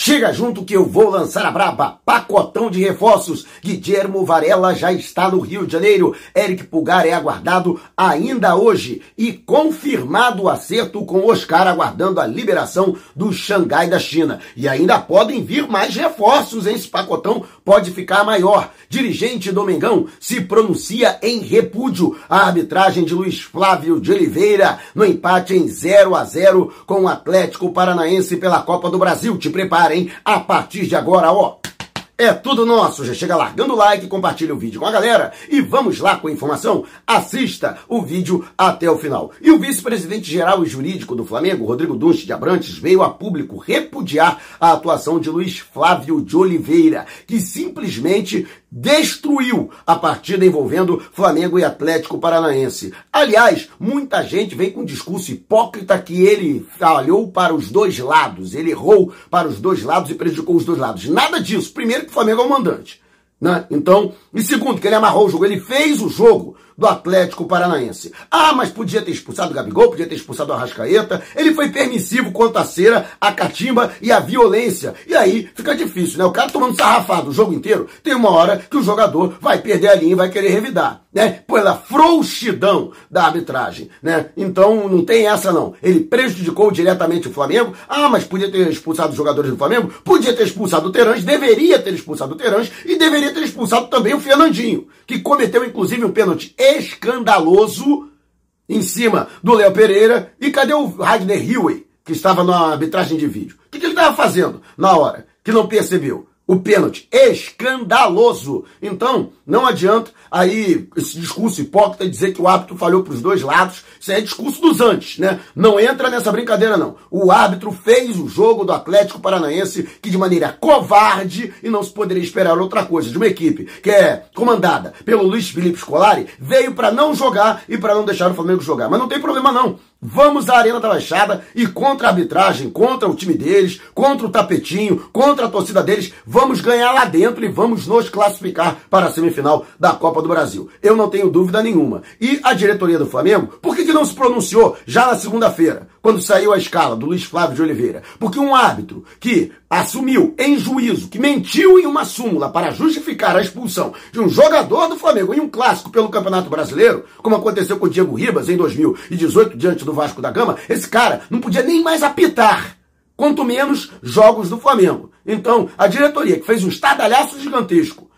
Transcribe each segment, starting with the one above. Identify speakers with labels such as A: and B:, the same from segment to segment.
A: Chega junto que eu vou lançar a braba. Pacotão de reforços. Guilhermo Varela já está no Rio de Janeiro. Eric Pulgar é aguardado ainda hoje. E confirmado o acerto com Oscar aguardando a liberação do Xangai da China. E ainda podem vir mais reforços, hein? Esse pacotão pode ficar maior. Dirigente Domingão se pronuncia em repúdio à arbitragem de Luiz Flávio de Oliveira no empate em 0 a 0 com o Atlético Paranaense pela Copa do Brasil. Te prepara hein? A partir de agora, ó, é tudo nosso. Já chega largando o like, compartilha o vídeo com a galera e vamos lá com a informação. Assista o vídeo até o final. E o vice-presidente geral e jurídico do Flamengo, Rodrigo Dunche de Abrantes, veio a público repudiar a atuação de Luiz Flávio de Oliveira, que simplesmente destruiu a partida envolvendo Flamengo e Atlético Paranaense. Aliás, muita gente vem com um discurso hipócrita que ele falhou para os dois lados, ele errou para os dois lados e prejudicou os dois lados. Nada disso. Primeiro que o Flamengo é o mandante. Né? Então, e segundo, que ele amarrou o jogo, ele fez o jogo do Atlético Paranaense. Ah, mas podia ter expulsado o Gabigol, podia ter expulsado o Arrascaeta. Ele foi permissivo quanto a cera, a catimba e a violência. E aí fica difícil, né? O cara tomando sarrafado o jogo inteiro, tem uma hora que o jogador vai perder a linha e vai querer revidar, né? Pela frouxidão da arbitragem, né? Então não tem essa não. Ele prejudicou diretamente o Flamengo. Ah, mas podia ter expulsado os jogadores do Flamengo? Podia ter expulsado o Terãs, deveria ter expulsado o Terãs e deveria ter expulsado também o Fernandinho, que cometeu inclusive um pênalti escandaloso em cima do Léo Pereira. E cadê o Ragnar Hilley, que estava na arbitragem de vídeo? O que ele estava fazendo na hora que não percebeu? O pênalti. Escandaloso. Então, não adianta aí esse discurso hipócrita dizer que o árbitro falhou para os dois lados. Isso é discurso dos antes, né? Não entra nessa brincadeira, não. O árbitro fez o jogo do Atlético Paranaense que de maneira covarde, e não se poderia esperar outra coisa, de uma equipe que é comandada pelo Luiz Felipe Scolari, veio para não jogar e para não deixar o Flamengo jogar. Mas não tem problema, não. Vamos à Arena da Baixada e contra a arbitragem, contra o time deles, contra o tapetinho, contra a torcida deles, vamos ganhar lá dentro e vamos nos classificar para a semifinal da Copa do Brasil. Eu não tenho dúvida nenhuma. E a diretoria do Flamengo, por que, que não se pronunciou já na segunda-feira, quando saiu a escala do Luiz Flávio de Oliveira? Porque um árbitro que assumiu em juízo, que mentiu em uma súmula para justificar a expulsão de um jogador do Flamengo em um clássico pelo Campeonato Brasileiro, como aconteceu com o Diego Ribas em 2018 diante do Vasco da Gama, esse cara não podia nem mais apitar, quanto menos jogos do Flamengo. Então, a diretoria que fez um estadalhaço gigantesco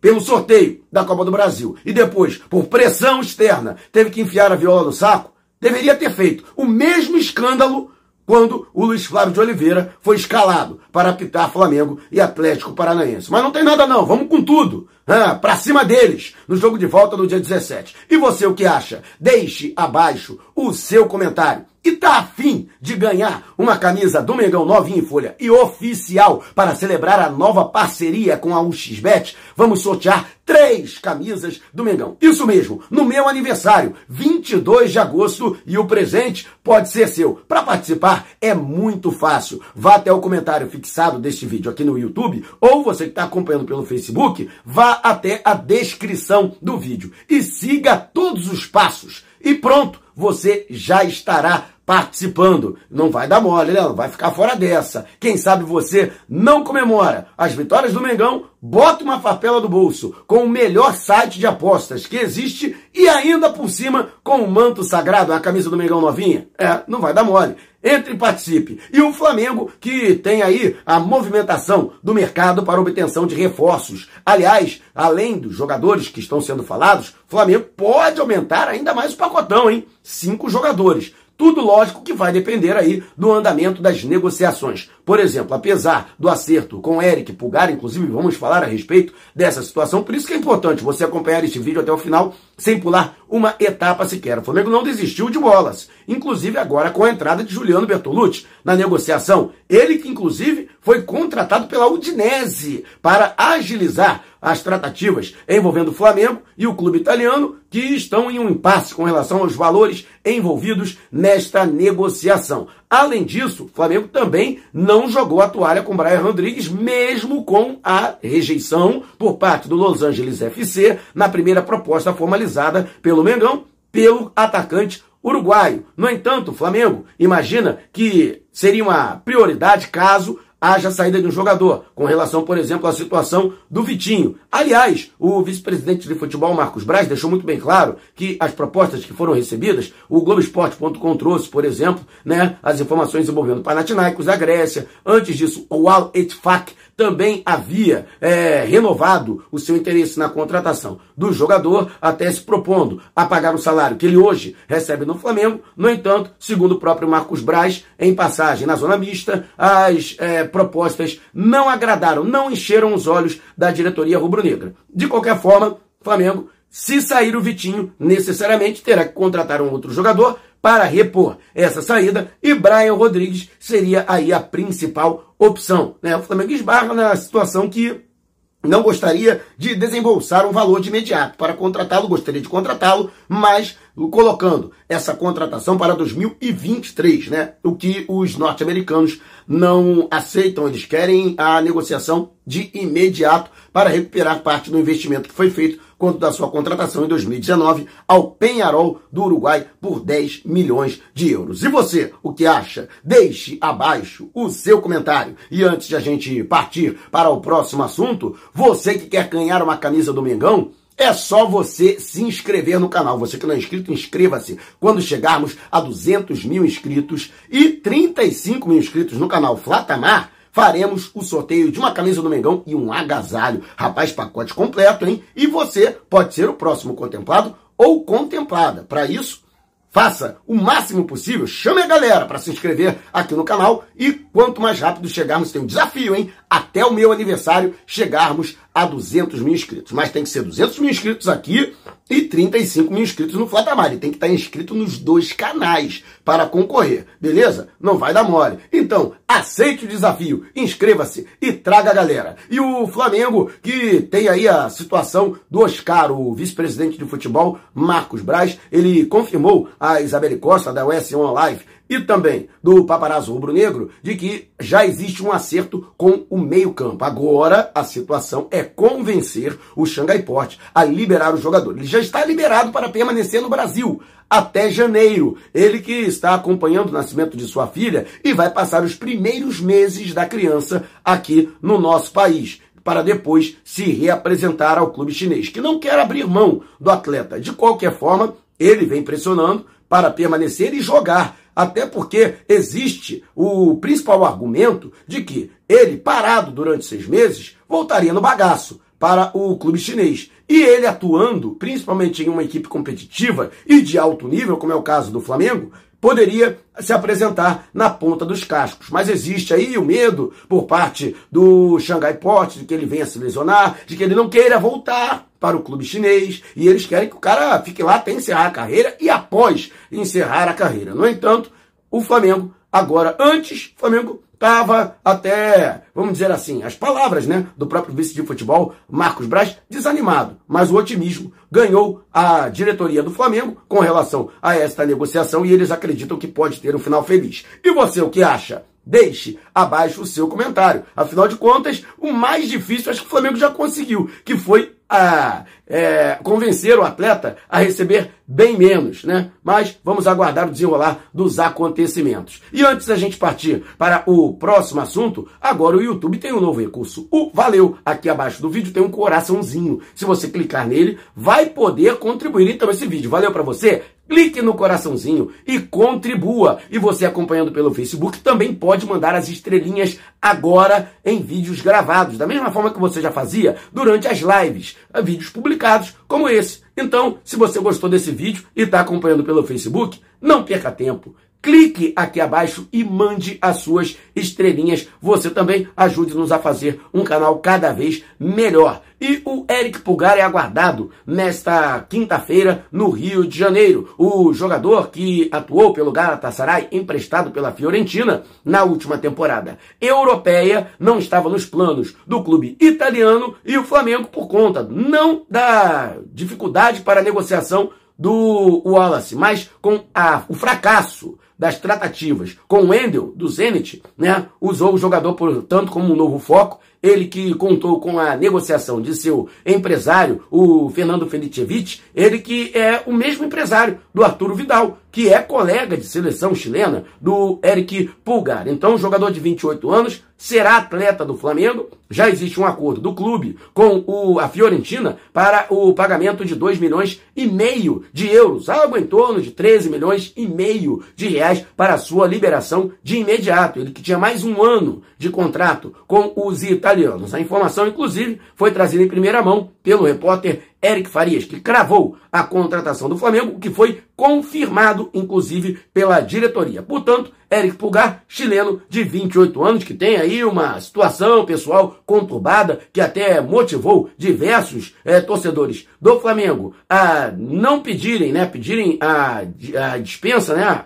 A: pelo sorteio da Copa do Brasil e depois, por pressão externa, teve que enfiar a viola no saco, deveria ter feito o mesmo escândalo quando o Luiz Flávio de Oliveira foi escalado para apitar Flamengo e Atlético Paranaense. Mas não tem nada não, vamos com tudo. Ah, para cima deles, no jogo de volta no dia 17. E você o que acha? Deixe abaixo o seu comentário. E tá afim de ganhar uma camisa do Mengão novinha em folha e oficial para celebrar a nova parceria com a UXBet? Vamos sortear três camisas do Mengão. Isso mesmo, no meu aniversário, 22 de agosto, e o presente pode ser seu. Para participar é muito fácil. Vá até o comentário fixado deste vídeo aqui no YouTube ou você que está acompanhando pelo Facebook, vá até a descrição do vídeo e siga todos os passos. E pronto, você já estará participando. Não vai dar mole, né? Não vai ficar fora dessa. Quem sabe você não comemora as vitórias do Mengão, bota uma farpela do bolso com o melhor site de apostas que existe e ainda por cima com o manto sagrado, a camisa do Mengão novinha. É, não vai dar mole. Entre e participe. E o Flamengo, que tem aí a movimentação do mercado para obtenção de reforços. Aliás, além dos jogadores que estão sendo falados, o Flamengo pode aumentar ainda mais o pacotão, hein? Cinco jogadores. Tudo lógico que vai depender aí do andamento das negociações. Por exemplo, apesar do acerto com Eric Pulgar, inclusive vamos falar a respeito dessa situação, por isso que é importante você acompanhar este vídeo até o final sem pular uma etapa sequer. O Flamengo não desistiu de bolas, inclusive agora com a entrada de Juliano Bertolucci na negociação. Ele que inclusive foi contratado pela Udinese para agilizar as tratativas envolvendo o Flamengo e o clube italiano, que estão em um impasse com relação aos valores envolvidos nesta negociação. Além disso, o Flamengo também não jogou a toalha com Brian Rodrigues, mesmo com a rejeição por parte do Los Angeles FC na primeira proposta formalizada pelo Mengão pelo atacante uruguaio. No entanto, o Flamengo imagina que seria uma prioridade caso haja saída de um jogador, com relação, por exemplo, à situação do Vitinho. Aliás, o vice-presidente de futebol, Marcos Braz, deixou muito bem claro que as propostas que foram recebidas, o Globoesporte.com trouxe, por exemplo, né, as informações envolvendo Panathinaikos da Grécia, antes disso, o Al Etfak também havia é, renovado o seu interesse na contratação do jogador, até se propondo a pagar o salário que ele hoje recebe no Flamengo. No entanto, segundo o próprio Marcos Braz, em passagem na zona mista, as é, propostas não agradaram, não encheram os olhos da diretoria rubro-negra. De qualquer forma, Flamengo, se sair o Vitinho, necessariamente terá que contratar um outro jogador para repor essa saída e Brian Rodrigues seria aí a principal opção. Né? O Flamengo esbarra na situação que não gostaria de desembolsar um valor de imediato para contratá-lo, gostaria de contratá-lo, mas colocando essa contratação para 2023, né? O que os norte-americanos não aceitam, eles querem a negociação de imediato para recuperar parte do investimento que foi feito quanto da sua contratação em 2019 ao Penharol do Uruguai por 10 milhões de euros. E você, o que acha? Deixe abaixo o seu comentário. E antes de a gente partir para o próximo assunto, você que quer ganhar uma camisa do Mengão, é só você se inscrever no canal. Você que não é inscrito, inscreva-se. Quando chegarmos a 200 mil inscritos e 35 mil inscritos no canal Flatamar, faremos o sorteio de uma camisa do Mengão e um agasalho. Rapaz, pacote completo, hein? E você pode ser o próximo contemplado ou contemplada. Para isso, Faça o máximo possível, chame a galera para se inscrever aqui no canal e quanto mais rápido chegarmos, tem um desafio, hein? Até o meu aniversário chegarmos a 200 mil inscritos. Mas tem que ser 200 mil inscritos aqui e 35 mil inscritos no Flatamar. E tem que estar inscrito nos dois canais para concorrer, beleza? Não vai dar mole. Então, aceite o desafio, inscreva-se e traga a galera. E o Flamengo, que tem aí a situação do Oscar, o vice-presidente de futebol, Marcos Braz, ele confirmou a Isabelle Costa, da US On Live, e também do paparazzo rubro-negro de que já existe um acerto com o meio-campo. Agora a situação é convencer o Xangai Port a liberar o jogador. Ele já está liberado para permanecer no Brasil até janeiro. Ele que está acompanhando o nascimento de sua filha e vai passar os primeiros meses da criança aqui no nosso país para depois se reapresentar ao clube chinês, que não quer abrir mão do atleta. De qualquer forma, ele vem pressionando para permanecer e jogar até porque existe o principal argumento de que ele, parado durante seis meses, voltaria no bagaço para o clube chinês. E ele atuando, principalmente em uma equipe competitiva e de alto nível, como é o caso do Flamengo, poderia se apresentar na ponta dos cascos. Mas existe aí o medo por parte do Xangai Port de que ele venha se lesionar, de que ele não queira voltar para o clube chinês e eles querem que o cara fique lá até encerrar a carreira e após encerrar a carreira. No entanto, o Flamengo agora, antes, o Flamengo estava até, vamos dizer assim, as palavras né, do próprio vice de futebol, Marcos Braz, desanimado. Mas o otimismo ganhou a diretoria do Flamengo com relação a esta negociação e eles acreditam que pode ter um final feliz. E você, o que acha? Deixe abaixo o seu comentário. Afinal de contas, o mais difícil acho que o Flamengo já conseguiu, que foi a é, convencer o atleta a receber bem menos, né? Mas vamos aguardar o desenrolar dos acontecimentos. E antes da gente partir para o próximo assunto, agora o YouTube tem um novo recurso. O Valeu! Aqui abaixo do vídeo tem um coraçãozinho. Se você clicar nele, vai poder contribuir então esse vídeo. Valeu para você? Clique no coraçãozinho e contribua. E você acompanhando pelo Facebook também pode mandar as estrelinhas agora em vídeos gravados, da mesma forma que você já fazia durante as lives, vídeos publicados como esse. Então, se você gostou desse vídeo e está acompanhando pelo Facebook, não perca tempo clique aqui abaixo e mande as suas estrelinhas. Você também ajude-nos a fazer um canal cada vez melhor. E o Eric Pulgar é aguardado nesta quinta-feira no Rio de Janeiro. O jogador que atuou pelo Galatasaray, emprestado pela Fiorentina na última temporada europeia, não estava nos planos do clube italiano e o Flamengo por conta não da dificuldade para a negociação do Wallace, mas com a, o fracasso das tratativas com o Wendel, do Zenit, né, usou o jogador, portanto, como um novo foco. Ele que contou com a negociação de seu empresário, o Fernando Felicevic, ele que é o mesmo empresário do Arturo Vidal, que é colega de seleção chilena do Eric Pulgar. Então, jogador de 28 anos será atleta do Flamengo. Já existe um acordo do clube com o, a Fiorentina para o pagamento de 2 milhões e meio de euros, algo em torno de 13 milhões e meio de reais para a sua liberação de imediato. Ele que tinha mais um ano de contrato com os italianos. A informação, inclusive, foi trazida em primeira mão pelo repórter Eric Farias, que cravou a contratação do Flamengo, que foi confirmado, inclusive, pela diretoria. Portanto, Eric Pulgar, chileno de 28 anos, que tem aí uma situação pessoal conturbada, que até motivou diversos é, torcedores do Flamengo a não pedirem, né, pedirem a, a dispensa, né,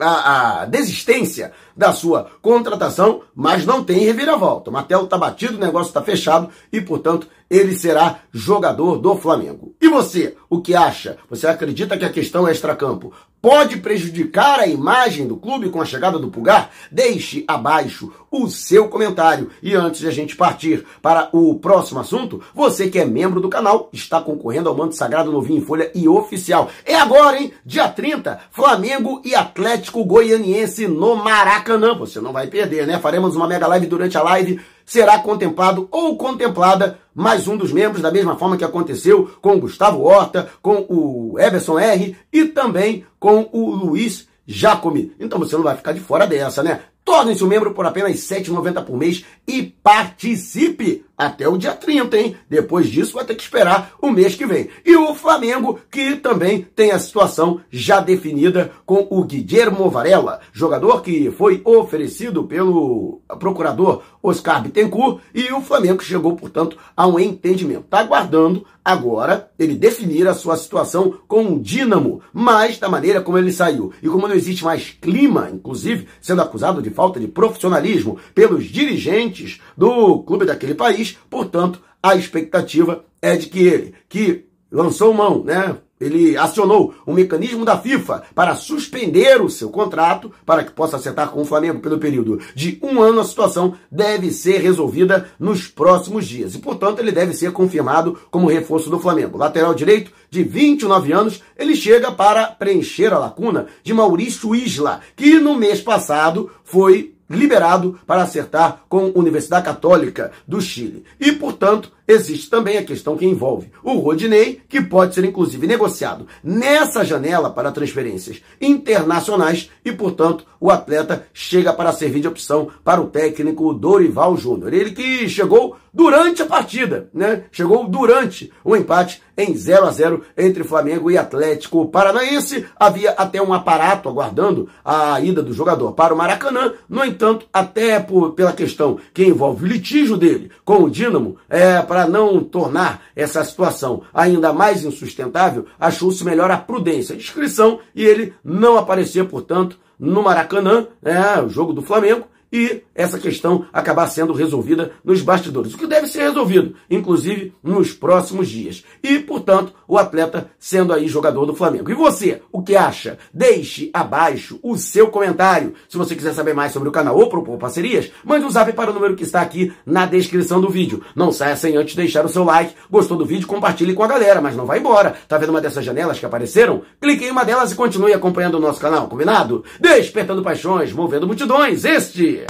A: a, a, desistência da sua contratação, mas não tem reviravolta. O Martelo está batido, o negócio está fechado e, portanto, ele será jogador do Flamengo. E você, o que acha? Você acredita que a questão extracampo pode prejudicar a imagem do clube com a chegada do Pulgar? Deixe abaixo o seu comentário. E antes de a gente partir para o próximo assunto, você que é membro do canal está concorrendo ao manto sagrado novinho em folha e oficial. É agora, hein? Dia 30, Flamengo e Atlético Goianiense no Maracanã. Você não vai perder, né? Faremos uma mega live durante a live será contemplado ou contemplada mais um dos membros, da mesma forma que aconteceu com o Gustavo Horta, com o Everson R e também com o Luiz Jacome. Então você não vai ficar de fora dessa, né? Torne-se um membro por apenas R$ 7,90 por mês e participe até o dia 30, hein? Depois disso vai ter que esperar o mês que vem. E o Flamengo, que também tem a situação já definida com o Guilhermo Varela, jogador que foi oferecido pelo procurador Oscar Bittencourt, e o Flamengo chegou, portanto, a um entendimento. Está aguardando agora ele definir a sua situação com o Dínamo, mas da maneira como ele saiu. E como não existe mais clima, inclusive sendo acusado de falta de profissionalismo pelos dirigentes do clube daquele país, portanto, a expectativa é de que ele, que lançou mão, né? Ele acionou o mecanismo da FIFA para suspender o seu contrato para que possa acertar com o Flamengo pelo período de um ano. A situação deve ser resolvida nos próximos dias e, portanto, ele deve ser confirmado como reforço do Flamengo. Lateral direito de 29 anos, ele chega para preencher a lacuna de Maurício Isla, que no mês passado foi liberado para acertar com a Universidade Católica do Chile. E, portanto, existe também a questão que envolve o Rodinei, que pode ser inclusive negociado nessa janela para transferências internacionais e, portanto, o atleta chega para servir de opção para o técnico Dorival Júnior. Ele que chegou durante a partida, né? Chegou durante o empate em 0 a 0 entre Flamengo e Atlético Paranaense. Havia até um aparato aguardando a ida do jogador para o Maracanã. No entanto, até por, pela questão que envolve o litígio dele com o Dínamo, é, para não tornar essa situação ainda mais insustentável, achou-se melhor a prudência, a discrição e ele não aparecer, portanto, no Maracanã, é, o jogo do Flamengo, e essa questão acabar sendo resolvida nos bastidores, o que deve ser resolvido, inclusive nos próximos dias. E, portanto, o atleta sendo aí jogador do Flamengo. E você, o que acha? Deixe abaixo o seu comentário. Se você quiser saber mais sobre o canal ou propor parcerias, mande um zap para o número que está aqui na descrição do vídeo. Não saia sem antes deixar o seu like. Gostou do vídeo? Compartilhe com a galera, mas não vai embora. Tá vendo uma dessas janelas que apareceram? Clique em uma delas e continue acompanhando o nosso canal, combinado? Despertando paixões, movendo multidões. Este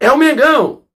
A: é o Mengão!